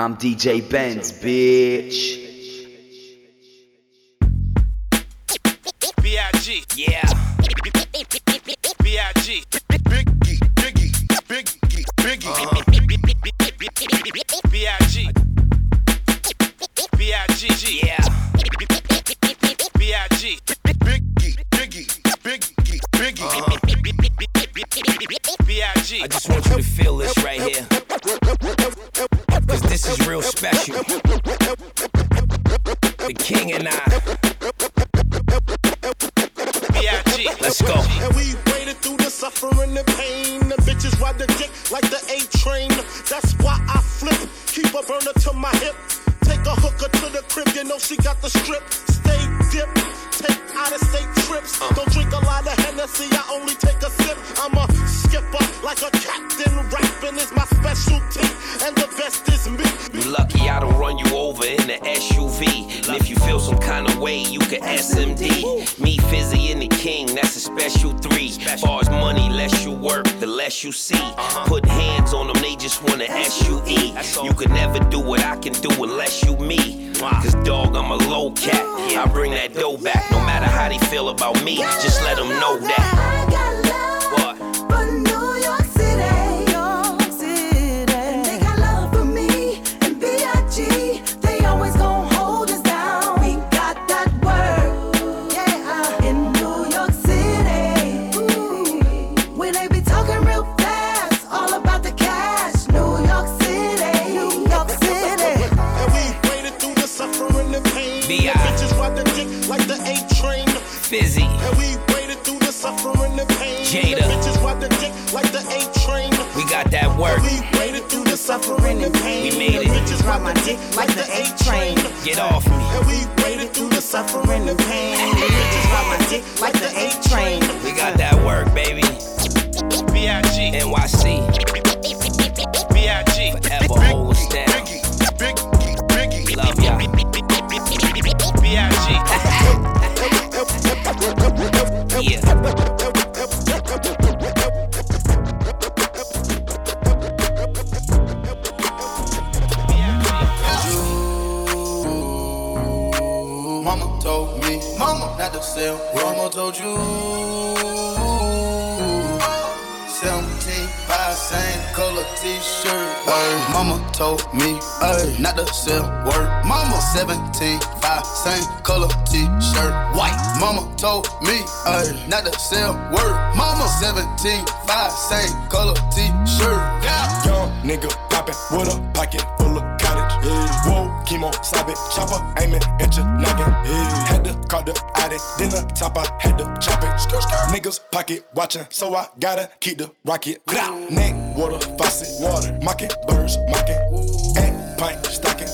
I'm DJ Benz, bitch. B.I.G. Yeah. B.I.G. Biggie, Biggie, Biggie, Biggie. B.I.G. B.I.G. Yeah. B.I.G. Biggie, Biggie, Biggie, Biggie. B.I.G. I just want you to feel this right here. This is real special. The king and I. B.I.G. Let's go. And we waded through the suffering and pain. The bitches ride the dick like the A train. That's why I flip. Keep a burner to my hip. Take a hooker to the crib, you know she got the strip. Stay dip. Take out of state trips. Uh. Don't drink a lot of Hennessy, I only take a sip. I'm a skipper like a captain. Rapping is my specialty. In the SUV. And if you feel some kind of way, you can SMD. Me, Fizzy, and the King, that's a special three. Far as money, less you work, the less you see. Put hands on them, they just wanna SUE. You can never do what I can do unless you me. Cause dog, I'm a low cat. I bring that dough back, no matter how they feel about me. Just let them know that. I got love What? Work. We waded through the suffering and pain. We made it. The bitches ride my dick like the A train. Get off me. And we waded through the suffering and pain. The bitches ride my dick like the A train. We got that work, baby. B.I.G. NYC. B.I.G. Sell. Mama told you. 17, five, same color t-shirt. Mama told me, ay, not to sell. Word. Mama, 17, five, same color t-shirt. White. Mama told me, ay, not to sell. Word. Mama, 17, five, same color t-shirt. Yeah. Young nigga poppin' with a pocket full of cottage. Whoa, chemo, stop it, chopper, aiming at your noggin. Had to call the addict, then the top, I had to chop it. Niggas pocket watching, so I gotta keep the rocket. Neck, water, faucet, water, mocking, birds, mocking. Egg, pint, stocking.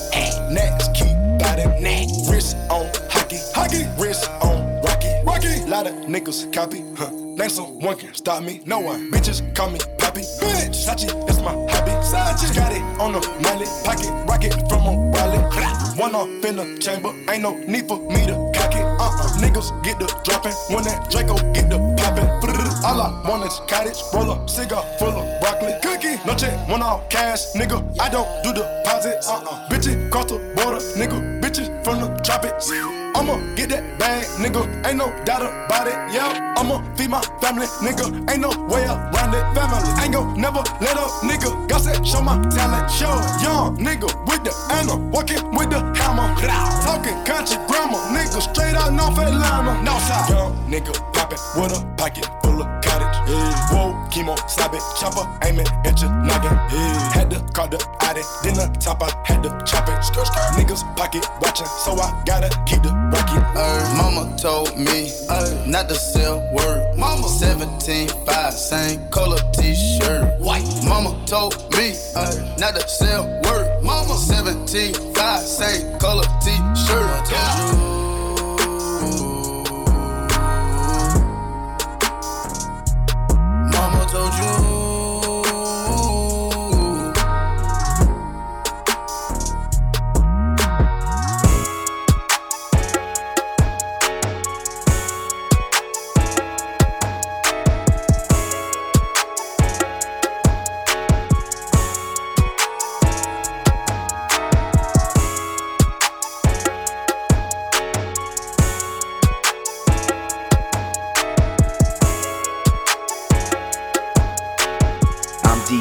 Next, keep biting. Neck, wrist on hockey, hockey, wrist on. Lot of niggas copy, huh? Name someone can stop me, no one. Bitches call me Poppy, bitch. Sachi, that's my hobby. Sachi, got it on the mallet, pocket rocket from a wallet. One off in the chamber, ain't no need for me to cock it. Uh-uh, niggas get the dropping when that Draco get the popping. All I want is cottage, roll up, cigar full of broccoli, cookie. No check, one off cash, nigga. I don't do the deposits. Uh-uh, bitches cross the border, nigga. The tropics. I'ma get that bag, nigga. Ain't no doubt about it, yeah. I'ma feed my family, nigga. Ain't no way around it, family. Ain't gon' never let up, nigga. God said, show my talent, show. Young nigga with the anna, walking with the hammer. Talking country grammar, nigga. Straight out North Atlanta, Northside. Young nigga poppin' with a pocket full of cottage. Whoa, chemo, stop it, chopper, aiming at your noggin. Had to call the addict, then the top, I had to chop it. Niggas pocket watching, so I gotta keep the rocket. Ay, mama told me ay, not to sell word. Mama 17, 5, same color t-shirt. White. Mama told me ay, not to sell word. Mama 17, 5, same color t-shirt. Yeah. Mama told you.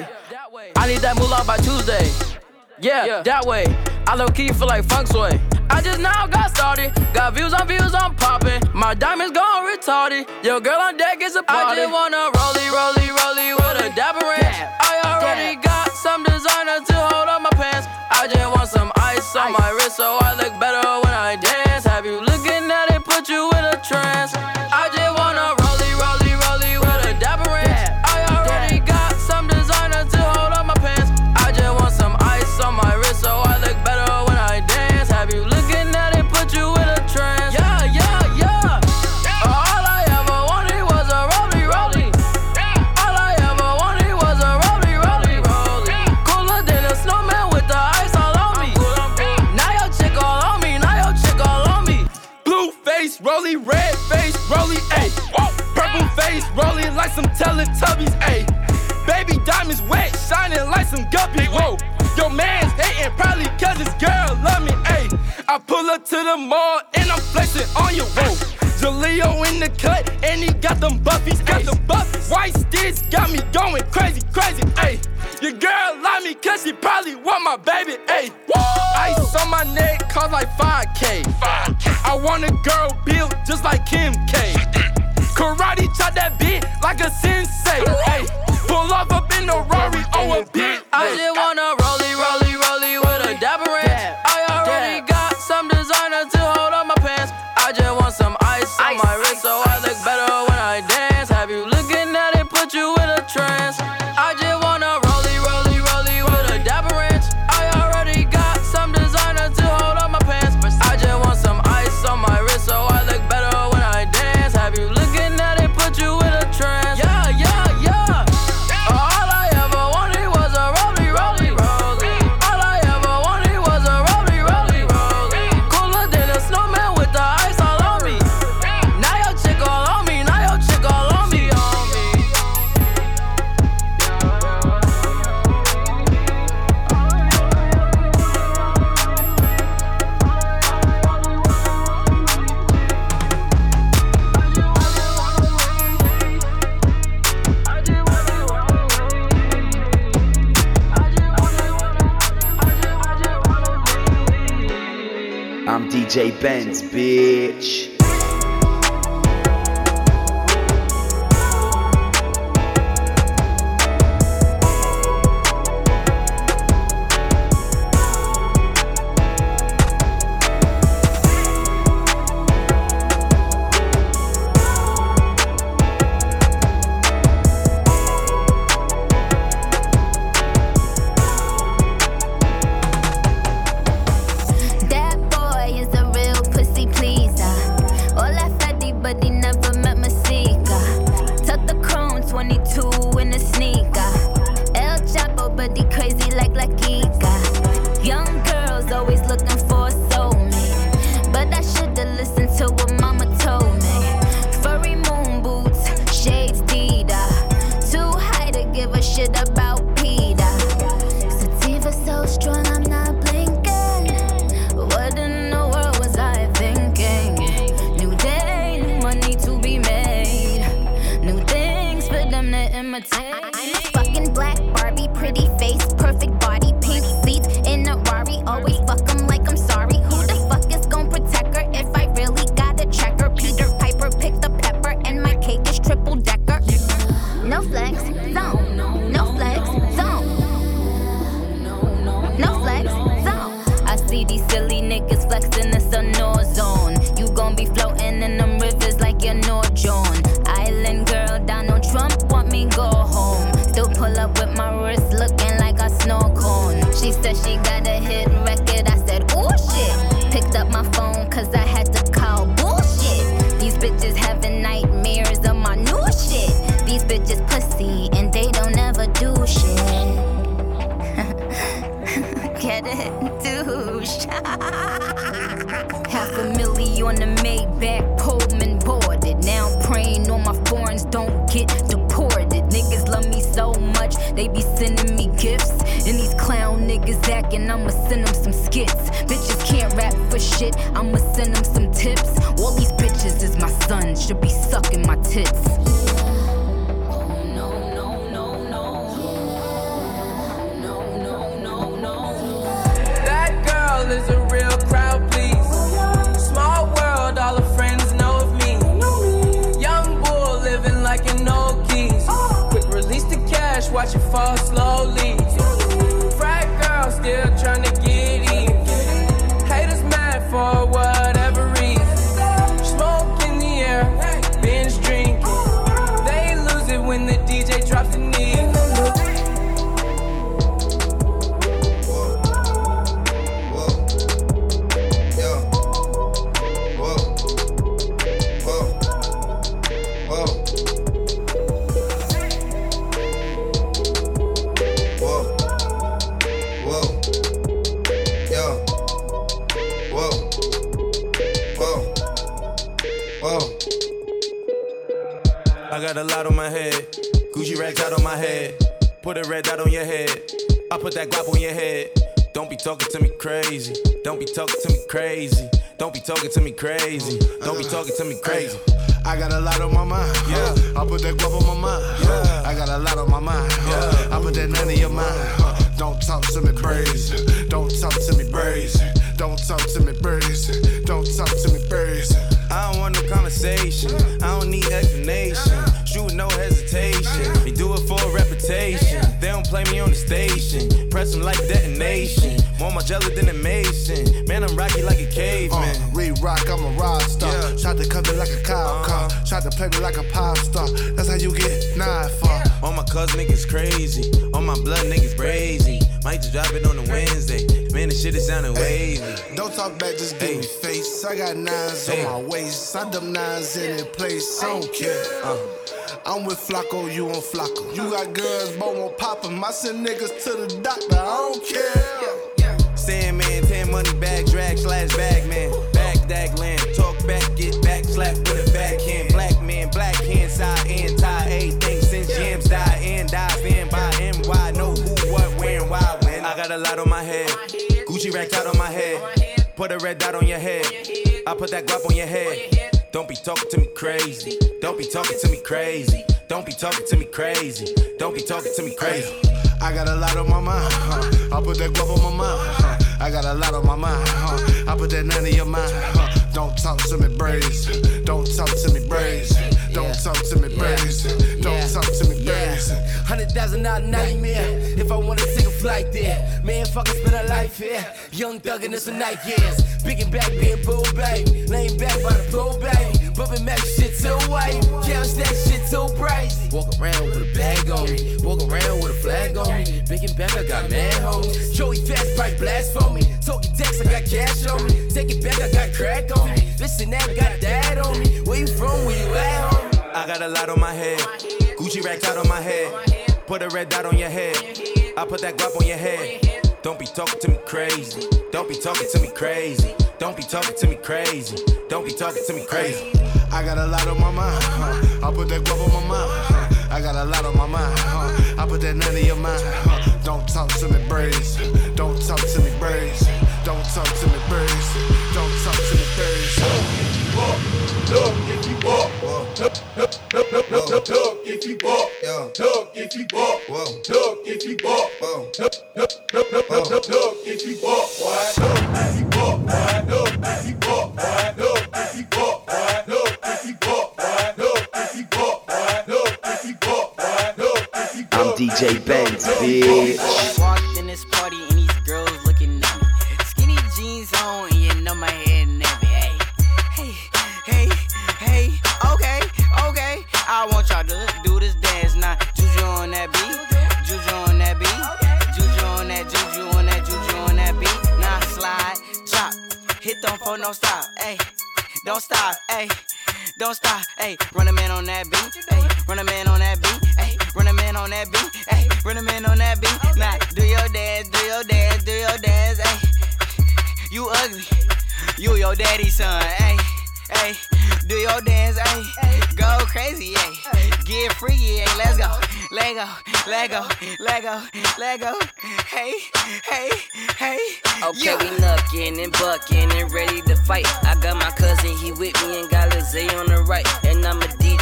way. I need that moolah by Tuesday. Yeah, that way. I low key feel like funk sway. I just now got started. Got views on views, I'm popping. My diamonds gone retarded. Your girl on deck is a party. I just wanna rollie, rollie, rollie with a dapper ranch. I already got some designer to hold on my pants. I just want some ice on my wrist so I look better when I dance. Teletubbies, ayy. Baby diamonds wet, shining like some guppies, whoa. Your man's hating probably cause his girl love me, ayy. I pull up to the mall and I'm flexing on you, whoa. Jaleo in the cut and he got them buffies, got them buffies. White sticks got me going crazy, crazy, ayy. Your girl love me cause she probably want my baby, ayy. Ice on my neck cost like 5K. 5K. I want a girl built just like Kim K. Karate chop that beat like a sensei. Ay, pull off up in the Rari on a bit. I just wanna rollie, rollie, I'm Benz, bitch. I'm a fucking black Barbie, pretty face, perfect body. I'ma send them some skits. Bitches can't rap for shit, I'ma send them some tips. All these bitches is my son, should be sucking my tits. That girl is a real crowd, please. Small world, all her friends know of me. Young bull living like an old. Quick release the cash, watch it fall slowly. Crazy. Don't be talking to me crazy. Don't be talking to me crazy. I got a lot on my mind. Yeah. I put that guap on my mind. Yeah. I got a lot on my mind. Yeah. I put that none in your mind. Don't talk to me crazy. Don't talk to me brazen. Don't talk to me brazen. Don't talk to me brazen. I don't want no conversation. I don't need explanation. Shoot no hesitation. They do it for a reputation. They don't play me on the station. Press them like detonation. More my jelly than a mason. Man, I'm rocky like a caveman. Uh, Read rock, I'm a rock star. Yeah. To cut me like a cow car. Tried to play me like a pop star. That's how you get nine for. All my cuz niggas crazy. All my blood niggas brazy. Might just drop it on a Wednesday. Man, this shit is sounding wavy. Don't talk back, just give me face. I got nines Hey. on my waist. I dumb nines in their place. I don't care. Uh, I'm with Flacco, you on Flacco. You got girls, but won't pop 'em. I send niggas to the doctor. I don't care. Sandman, 10 money bag, drag slash bag man. Back dag land, talk back, get back, slap with a backhand. Black man, black hand, side and tie. Everything since jams die and dive in by NY. Know who, what, where, and why, when. I got a lot on my head. Gucci racked out on my head. Put a red dot on your head. I put that guap on your head. Don't be talking to me crazy. Don't be talking to me crazy. Don't be talking to me crazy. Don't be talking to me crazy. I got a lot on my mind. Huh? I put that guap on my mind. Huh? I got a lot on my mind. Huh? I put that none in your mind. Huh? Don't talk to me brazen. Don't talk to me brazen. Don't talk to me brazen. Don't talk to me brazen. Hundred thousand dollar nightmare. If I wanna take a flight there, man, fuck, I spend a life here. Young thug and it's a night, yes. Big and back, being bull, baby. Laying back by the pool, baby. Bumping Mac shit too white. Couch that shit too crazy. Walk around with a bag on me. Walk around with a flag on me. Big and back, I got mad homies. Joey fast, bright blast for me. Talking text, I got cash on me. Take it back, I got crack on me. And that, got that on me. Where you from? Where you at, homie? I got a lot on my head. Gucci racked out on my head. Put a red dot on your head. I put that guap on your head. Don't be talking to me crazy. Don't be talking to me crazy. Don't be talking to me crazy. Don't be talking to me crazy. I got a lot on my mind. Huh? I put that guap on my mind. Huh? I got a lot on my mind. Huh? I put that none in your mind. Huh? Don't talk to me brazen. Don't talk to me brazen. Don't talk to me brazen. Don't talk to me brazen. Look if you walk. Look, look, look, look, look, look, look if you walk. Look if you walk. Look if you walk. Look, look, look, look, look, look, look if you walk. Bitch.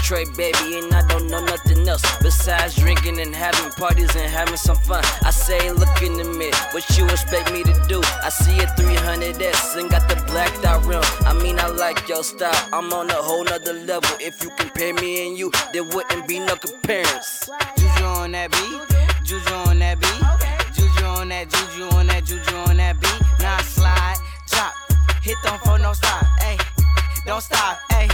Detroit baby, and I don't know nothing else besides drinking and having parties and having some fun. I say, look in the mirror, what you expect me to do? I see a 300S and got the blacked out rim. I mean, I like your style, I'm on a whole nother level. If you compare me and you, there wouldn't be no comparison. Juju on that beat, Juju on that beat, Juju on that, Juju on that, Juju on that beat. Now slide, drop, hit them for no stop, ayy. Don't stop, ayy.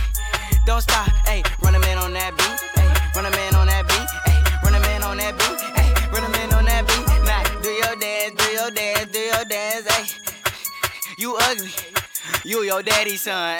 Don't stop, ayy. Run a man on that beat, ayy. Run a man on that beat, ayy. Run a man on that beat, ayy. Run a man on that beat. Now do your dance, do your dance, do your dance, ayy. You ugly, you your daddy's son.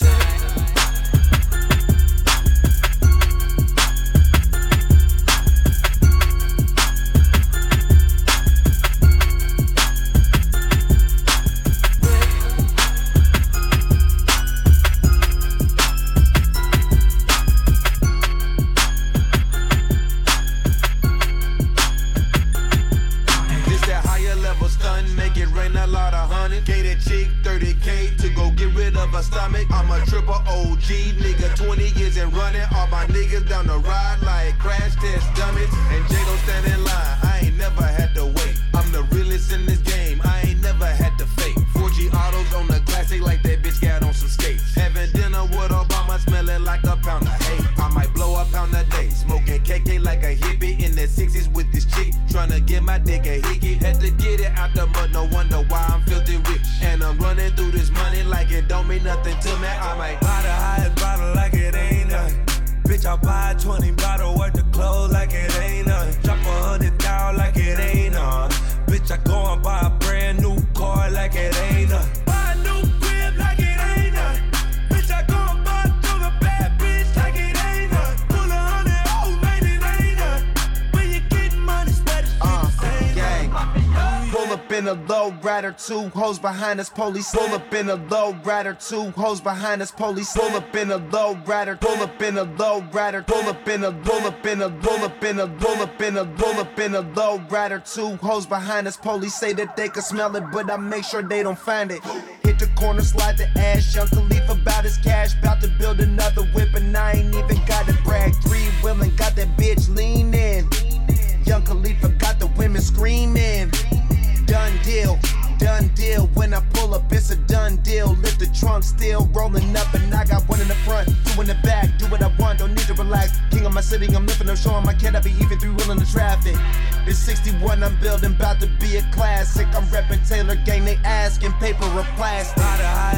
Stomach. I'm a triple OG nigga, 20 years and running. All my niggas down the ride like crash test dummies. And J don't stand in line, I ain't never had to wait. I'm the realest in this game, I ain't never had to fake. 4G autos on the classic like that bitch got on some skates. Having dinner with Obama, smelling like a pound of hate. I might blow a pound a day, smoking KK like a hippie in the 60s with this chick. Tryna get my dick a hickey. Had to get it out the mud, no wonder why I'm filthy rich. And I'm running through this it don't mean nothing to me. I might buy the highest bottle like it ain't nothing. Bitch, I buy 20 bottle worth of clothes like it ain't nothing. Drop a hundred down like it ain't nothing. Bitch, I go and buy a brand new car like it ain't nothing. In a low rider, two hoes behind us, police. Pull up in a low rider, two hoes behind us, police. Pull up in a low rider, pull up in a low rider, pull up in a pull up in a pull up in a pull up in a pull up in a low rider, two hoes behind us, police say that they can smell it, but I make sure they don't find it. Hit the corner, slide the ass, young Khalif about or plastic.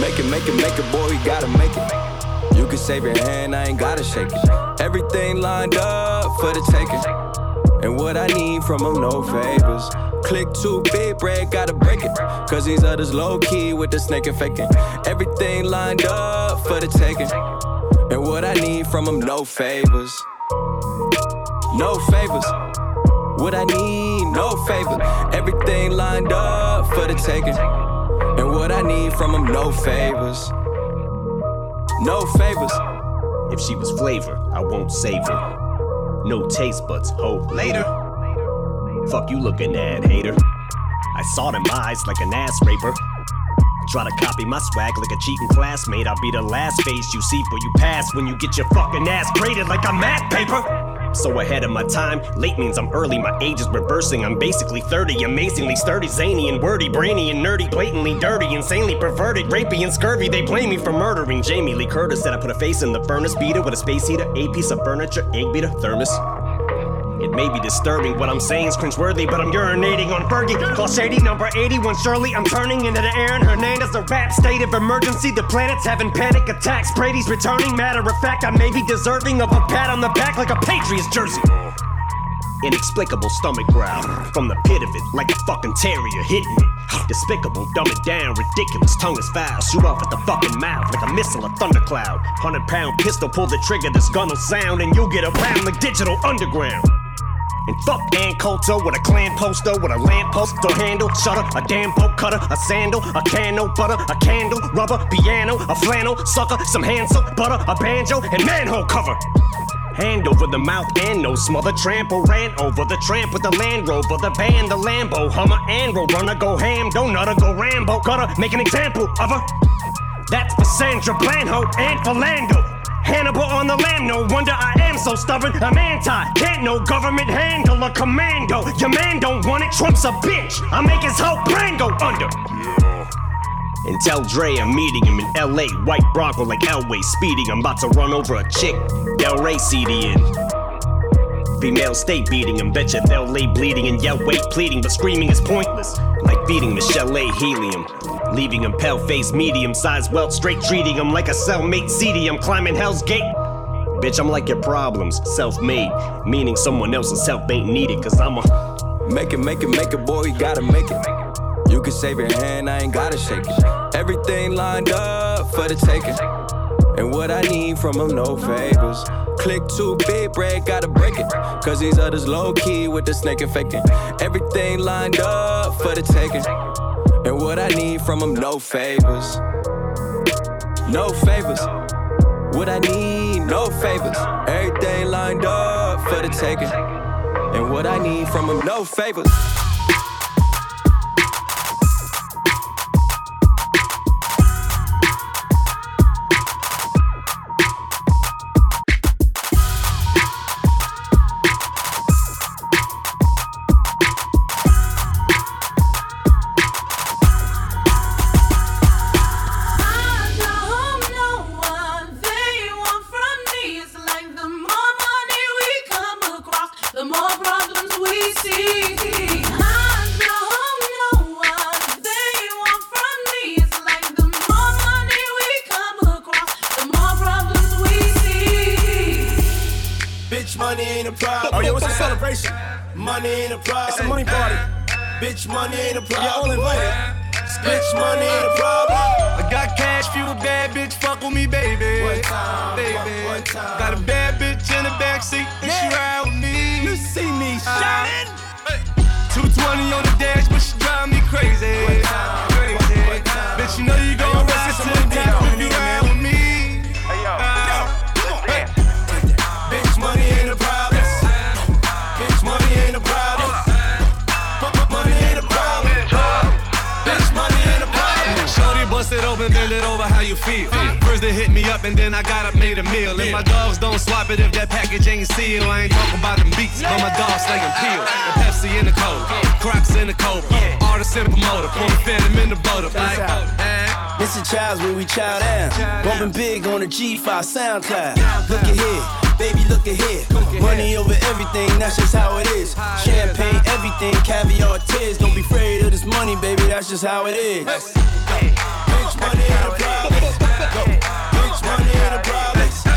Make it, make it, make it, boy, you gotta make it. You can save your hand, I ain't gotta shake it. Everything lined up for the taking. And what I need from them, no favors. Click too big, bread, gotta break it. Cause these others low key with the snake and faking. Everything lined up for the taking. And what I need from them, no favors. No favors. What I need, no favor. Everything lined up for the taking. And what I need from them, no favors. No favors. If she was flavor, I won't save her. No taste buds, hope later. Fuck you looking at, hater. I saw them eyes like an ass raper. Try to copy my swag like a cheating classmate. I'll be the last face you see for you pass when you get your fucking ass graded like a math paper. So ahead of my time, late means I'm early, my age is reversing. I'm basically 30, amazingly sturdy, zany and wordy, brainy and nerdy, blatantly dirty, insanely perverted, rapey and scurvy. They blame me for murdering Jamie Lee Curtis. Said I put a face in the furnace beater with a space heater, a piece of furniture, egg beater, thermos. It may be disturbing, what I'm saying is cringeworthy, but I'm urinating on Fergie. Call Shady number 81, Shirley. I'm turning into the Aaron Hernandez, rap state of emergency. The planet's having panic attacks. Brady's returning, matter of fact, I may be deserving of a pat on the back like a Patriots jersey. Inexplicable stomach growl from the pit of it, like a fucking terrier hitting it. Despicable, dumb it down, ridiculous, tongue is foul. Shoot off at the fucking mouth like a missile, a thundercloud. Hundred pound pistol, pull the trigger, this gun will sound, and you'll get around like digital underground. And fuck Ann Coulter with a Klan poster with a lamppost door handle, shutter, a damn poke cutter, a sandal, a can no butter, a candle, rubber, piano, a flannel, sucker, some hand soap, butter, a banjo, and manhole cover. Hand over the mouth and no smother trample. Ran over the tramp with the Land Rover, the band, the Lambo, Hummer, and Road Runner go ham, don't nutter, go Rambo. Gotta make an example of her. That's for Sandra Blanho and for Lando. Hannibal on the lam, no wonder I am so stubborn. I'm anti, can't no government handle a commando. Your man don't want it, Trump's a bitch. I make his whole plan go under. And tell Dre I'm meeting him in LA. White Bronco like Elway speeding. I'm about to run over a chick. Del Rey CD in. Female state beating him. Betcha they'll lay bleeding and yell wait pleading. But screaming is pointless. Like beating Michelle A. Helium. Leaving him pale faced, medium sized welt, straight treating him like a cellmate. Seedy, I'm climbing Hell's Gate. Bitch, I'm like your problems, self made. Meaning someone else's help ain't needed, cause I'm a. Make it, make it, make it, boy, you gotta make it. You can save your hand, I ain't gotta shake it. Everything lined up for the taking. And what I need from them, no favors. Click too big, break, gotta break it. Cause these others low key with the snake faking. Everything lined up for the taking. And what I need from them, no favors. No favors. What I need, no favors. Everything lined up for the taking. And what I need from them, no favors. Money ain't a problem. Oh, yeah, what's a celebration? Money ain't a problem. It's a money party. Bitch, money ain't a problem. Yeah, all invited. Bitch, money ain't a problem. I got cash, fuel, bad bitch, fuck with me, baby. One time, baby. one time. Got a bad bitch in the backseat, and she ride with me. You see me uh, shining. 220 on the dash, but she drive me crazy. One time, Crazy. One time. Bitch, you know you gon' ride to the top if you ride how you feel? First they hit me up and then I got up, made a meal. And my dogs don't swap it if that package ain't sealed. I ain't talking about them beats, but my dogs slay them peel. The Pepsi in the cold, Crocs in the cold. All the simple motor, pour the phantom in the butter. Like, eh? This is Childs where we chow down. Bumping big on the G5 SoundCloud. Look at here, baby, look at here. Money over everything, that's just how it is. Champagne, everything, caviar, tears. Don't be afraid that's just how it is. Bitch, money ain't a problem. Bitch, money ain't a problem.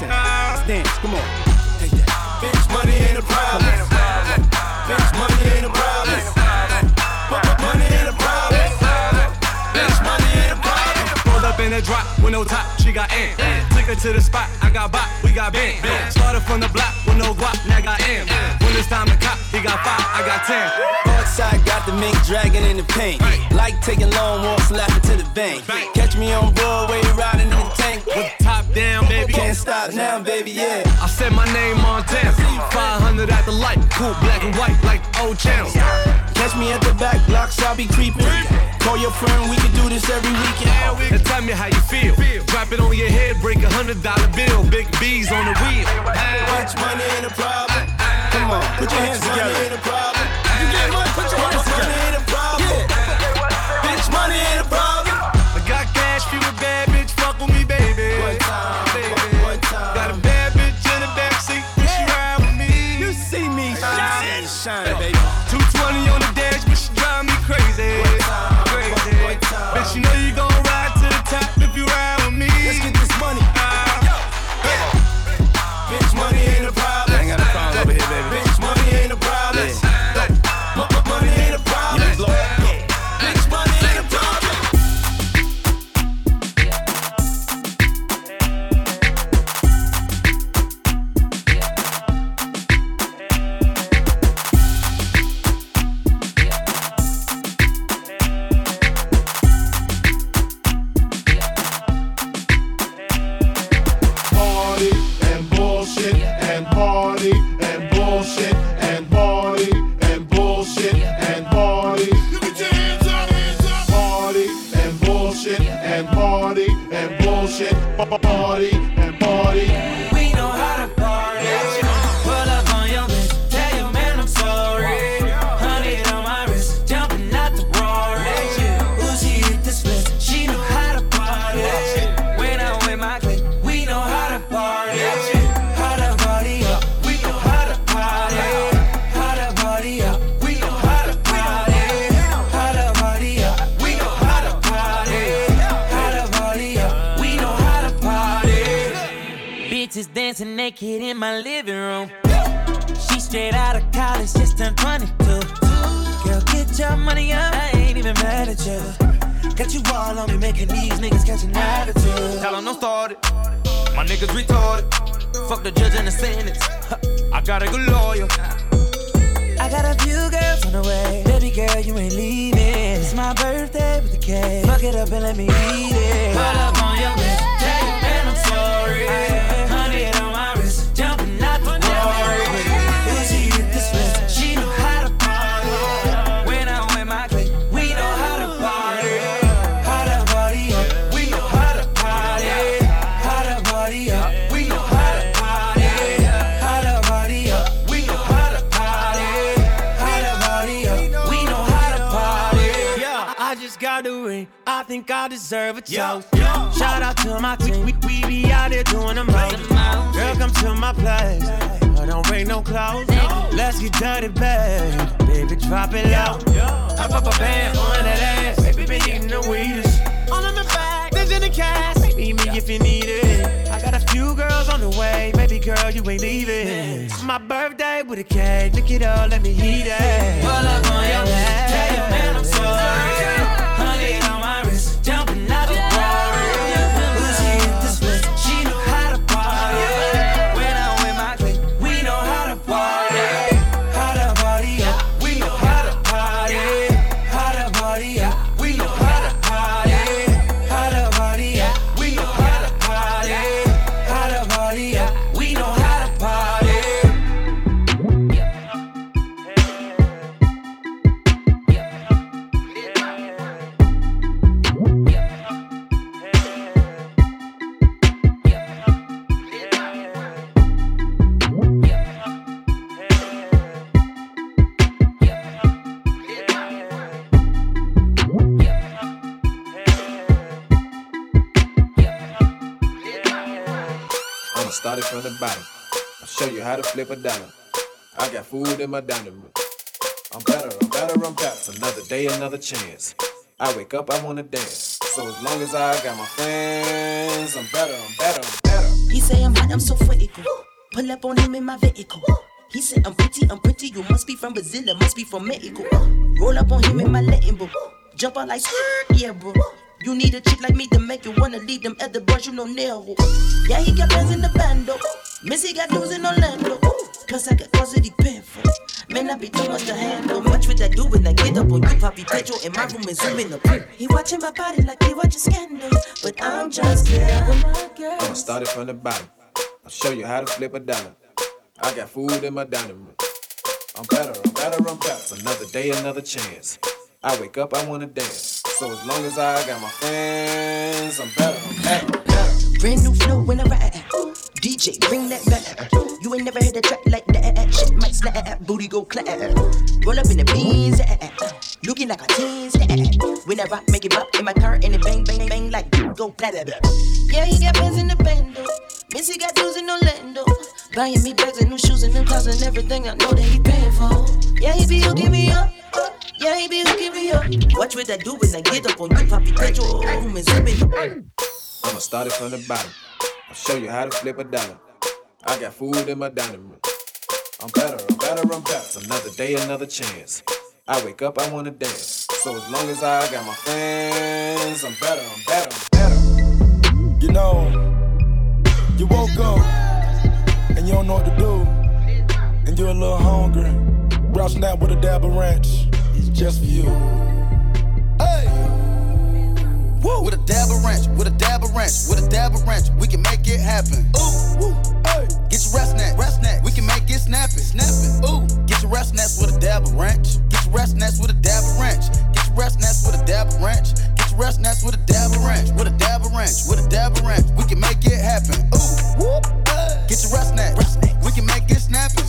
Money and we dancing. Let's dance. Come on. Bitch, money ain't a problem. Bitch, money ain't a problem. Money ain't a problem. Bitch, money ain't a problem. Pulled up in a drop with no top, she got in. Took her to the spot, I got bop, we got bent. Started from the block with no guap, now got M. When it's time to cop, he got five, I got ten. Northside got the mink dragon in the paint. Like taking long walks, laughing to the bank. Catch me on Broadway, riding in the tank. Down, baby. Can't stop now, baby, yeah. I said my name on Montana. 500 at the light, cool black and white like old channels. Catch me at the back blocks, I'll be creeping. Call your friend, we can do this every weekend. Now tell me how you feel. Drop it on your head, break a hundred dollar bill. Big B's on the wheel. Much money in a problem. Come on, put your hands together. Bullshit. Party and party. In my living room. She straight out of college, just turned 22. Girl, get your money up. I ain't even mad at you. Got you all on me, making these niggas catch an attitude. Tell 'em don't start it. My niggas retarded. Fuck the judge and the sentence. I got a good lawyer. I got a few girls on the way. Baby girl, you ain't leaving. It's my birthday with the cake. Fuck it up and let me eat it. Pull up on your bitch. Your I'm sorry. I think I deserve a toast. Shout out to my team. We, we be out there doing the most. Girl, come to my place. I don't break no clothes. Let's get dirty, babe. Baby, drop it low. I pop a band on that ass. Baby, been eating the weedest. All in the bag, there's in the cash. Meet me if you need it. I got a few girls on the way. Baby girl, you ain't leaving. My birthday with a cake. Look it up, let me eat it. Pull up on your ass. Tell your man I'm sorry. From the bottom. I'll show you how to flip a dollar. I got food in my dining room. I'm better, I'm better, I'm better. Another day, another chance. I wake up, I wanna dance. So as long as I got my friends, I'm better, I'm better, I'm better. He say I'm hot, I'm so critical. Pull up on him in my vehicle. He said I'm pretty, I'm pretty. You must be from Brazil, must be from Mexico. Roll up on him in my Latin. Jump out like yeah, bro. You need a chick like me to make you wanna leave them other boys you know nail. Yeah, he got bands in the bando. Missy got dudes in Orlando. Cause I got cause it for. Man, I be too much to handle. Much with that do when I get up on you, Poppy Pedro in my room and zoom in the He watching my body like he watching scandal, but I'm just here with my girl. I'ma start it from the bottom. I'll show you how to flip a dollar. I got food in my dining room. I'm better, I'm better, I'm better. Another day, another chance. I wake up, I wanna dance. So as long as I got my friends, I'm better, I'm better. Brand new flow when I ride. DJ, bring that back. You ain't never heard a track like that. Shit might slap, booty go clap. Roll up in the beans, looking like a teen. When I rock, make it pop in my car, and it bang, bang, bang, like go clap. blah, blah. Yeah, he got bands in the bando. Missy got dudes in Orlando. Buying me bags and new shoes and new clothes and everything I know that he paying for. Yeah, he be hooking me up. Yeah, he be hooking me up. Watch what I do when I get up on you, Poppy Pedro. Room is zooming. I'ma start it from the bottom. I'll show you how to flip a dollar. I got food in my dining room. I'm better, I'm better, I'm better. Another day, another chance. I wake up, I wanna dance. So as long as I got my friends, I'm better, I'm better, I'm better. You know, you woke up and you don't know what to do, and you're a little hungry. Brown snap with a dab of ranch. Just for you. Hey! Woo. With a dab of ranch, with a dab of ranch, with a dab of ranch, we can make it happen. Ooh, woo, hey. Get your rest snack, rest snack, we can make it snapping, snapping. Ooh, get your rest snacks with a dab of ranch. Get your rest snacks with a dab of ranch. Get your rest snacks with a dab of ranch. Get your rest snacks with a dab of ranch, with a dab of ranch, with a dab of ranch, we can make it happen. Ooh, woo, hey. Get your rest snack, we can make it snapping.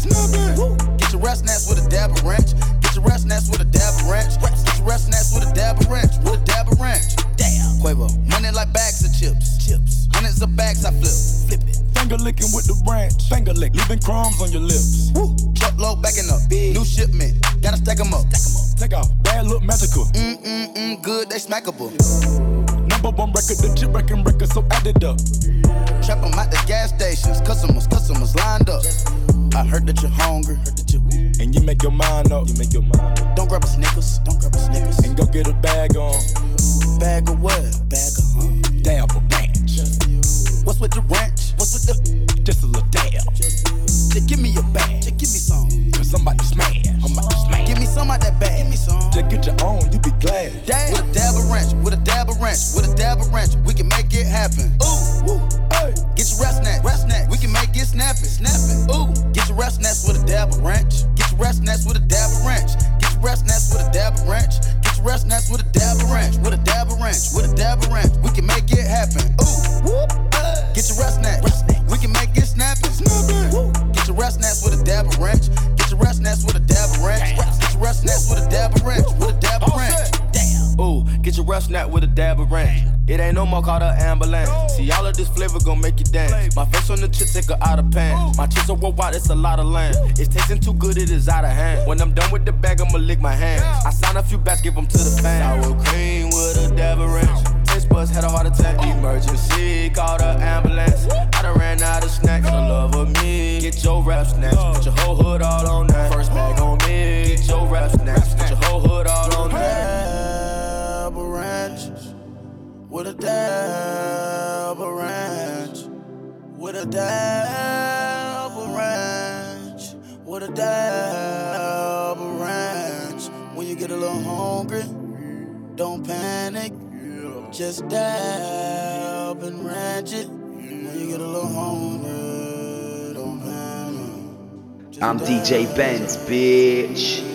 Woo. Get your rest snacks with a dab of ranch. Get your rest snacks with a dab of ranch. Get your rest snacks with a dab of ranch, with a dab of ranch. Damn. Quavo, money like bags of chips. Chips. Hundreds of bags I flip. Flip it. Finger licking with the ranch. Finger lick, leaving crumbs on your lips. Woo. Truck load backing up. Big. New shipment. Gotta stack 'em up. Stack 'em up. Take off, bad look magical. Mm mm mm, good, they smackable. Number one record, the chip wrecking record, so add it up. Trap 'em at the gas stations. Customers, customers lined up. I heard that you're hungry. Heard that you And you make your mind up. You make your mind up. Don't grab a Snickers. Don't grab a Snickers. And go get a bag on. Bag of what? Bag of huh? Dab of ranch. What's with the ranch? What's with the? Just a little dab. Just give me your bag. Just give me some. Cause I'm about to smash. I'm about to smash. Give me some out that bag. Give me some. Just get your own, you be glad. Damn. With a dab of ranch. With a dab of ranch. With a dab of ranch. We can make it happen. Ooh. Woo. Hey. Get your rest snack. Rest snack. We can make it snapping. Snapping. Ooh. Get your rest snacks with a dab of ranch. Your rest snacks with a dab of ranch. Get your rest snacks with a dab of ranch. Get your rest snacks with a dab of ranch. With a dab of ranch. With a dab of ranch. We can make it happen. Ain't no more called the ambulance. See, all of this flavor gon' make you dance. My face on the chip, take her out of pan. My chips are worldwide, it's a lot of land. It's tasting too good, it is out of hand. When I'm done with the bag, I'ma lick my hands. I sign a few bats, give them to the fans. Sour cream with a dab of ranch. Taste buds had a heart attack. Oh. Emergency, called the ambulance. I done ran out of snacks. For the love of me, get your rap snacks. Put your whole hood all on that. First bag on me, get your rap snacks. Put your whole hood all on that. Dab of ranch with a dab of ranch with a dab of ranch with a dab of ranch when you get a little hungry don't panic. Just dab and ranch it. When you get a little hungry don't panic. I'm DJ Benz, bitch.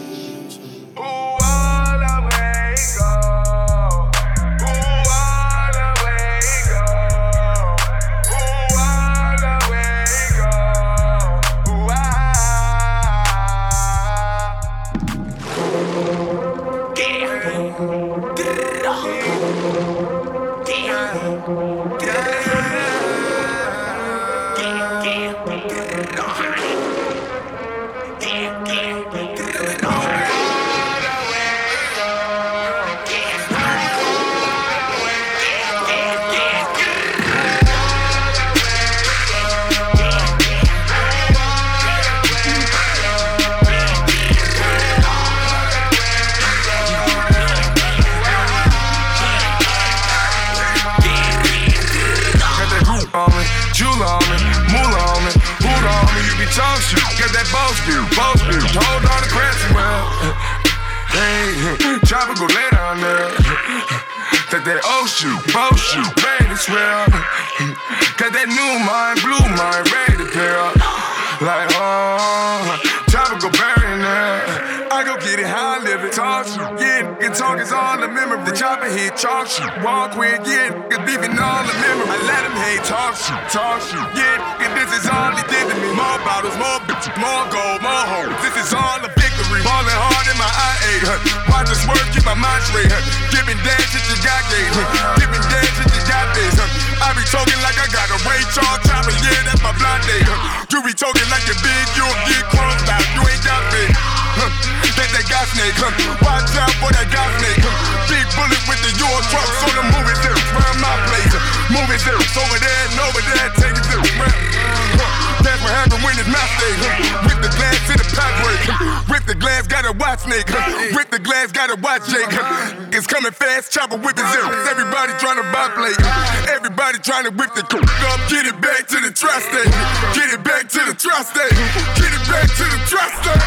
Shit, yeah, nigga talk is all the memory. The chopper hit, chalk shit. Walk with, yeah, nigga beefing all the memory. I let him hate, talk shit, talk shit. Yeah, nigga, this is all he did to me. More bottles, more bitches, more gold, more hoes. This is all a victory. Falling hard in my eye, IA, huh? Watch us work, keep my mind straight, huh? Giving dance shit you got gay, huh? Giving dance shit you got this, huh? I be talking like I got a Ray Charles chopper, yeah, that's my blind day, huh? You be talking like you're big, you'll get crumbs out, you ain't got big. Huh? That that gas snake, huh? Watch out for that gas snake, huh? Big bullet with the Euro truck, so the movie zeros round my place. huh? Movie zeros over there and over there, take it round. Huh? That's what happened when it's my day, huh? Rip the in the break, huh? Rip the glass, gotta watch huh? Rip the glass, gotta watch Jake. It's coming fast, chopper with the zeros. Everybody trying to buy huh? Everybody trying to whip the cook up, get it back to the trust state. Get it back to the trust state. Get it back to the trust state.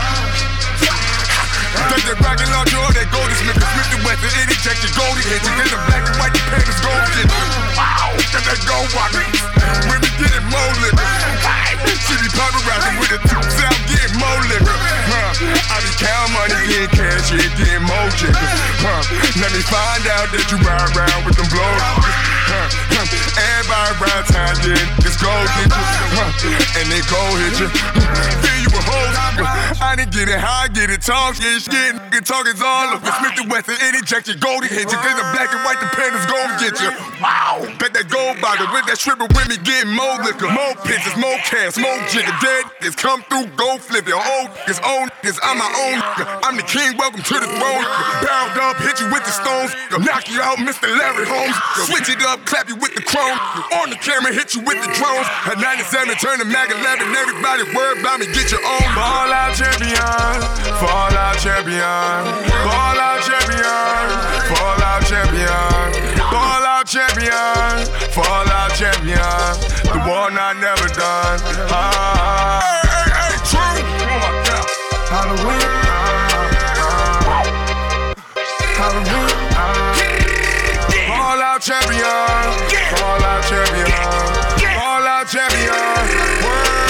Take that rocket launcher or that golden smith, the Smith and Wesson, it inject your golden hitches. Then the black and white, the panthers gold shit. Wow, got that gold rocket. We get it liquor. She be pulverizing with the I be count money, getting cash, yeah, getting more jiggers. Huh. Let me find out that you ride around with them blow. Huh. Huh. Everybody ride time, yeah, it's gold hit you. Huh. And they gold hit you. Fill you with hoes. I didn't get it, how I get it, talk, yeah, shit, nigga, talk is all over. Smith and Wesson, inject your goldie hit you. Then the black and white, the panthers gon' get you. Wow, bet that gold bottle with that stripper with me, getting more liquor, more pictures, more cash, more jigger. Dead niggas come through, go flip it. Old niggas, own niggas, I'm my own nigga. I'm the king, welcome to the throne. Barreled up, hit you with the stones, knock you out, Mr. Larry Holmes. Switch it up, clap you with the chrome. On the camera, hit you with the drones. At 97, turn to Mag 11, everybody word about me, get your own. Ball out champion, fall out champion, ball out champion, fall out champion, ball out champion, fall out champion. The one I never done. Ah, hey, hey, hey, true. Oh my God. Halloween. Champion. Fall out champion. Fall out champion. Word.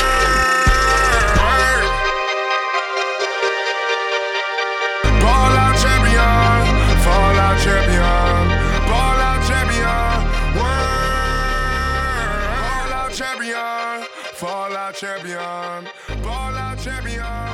Ball out champion, fall out champion, ball out champion, word. Ball out champion, fall out champion, ball out champion.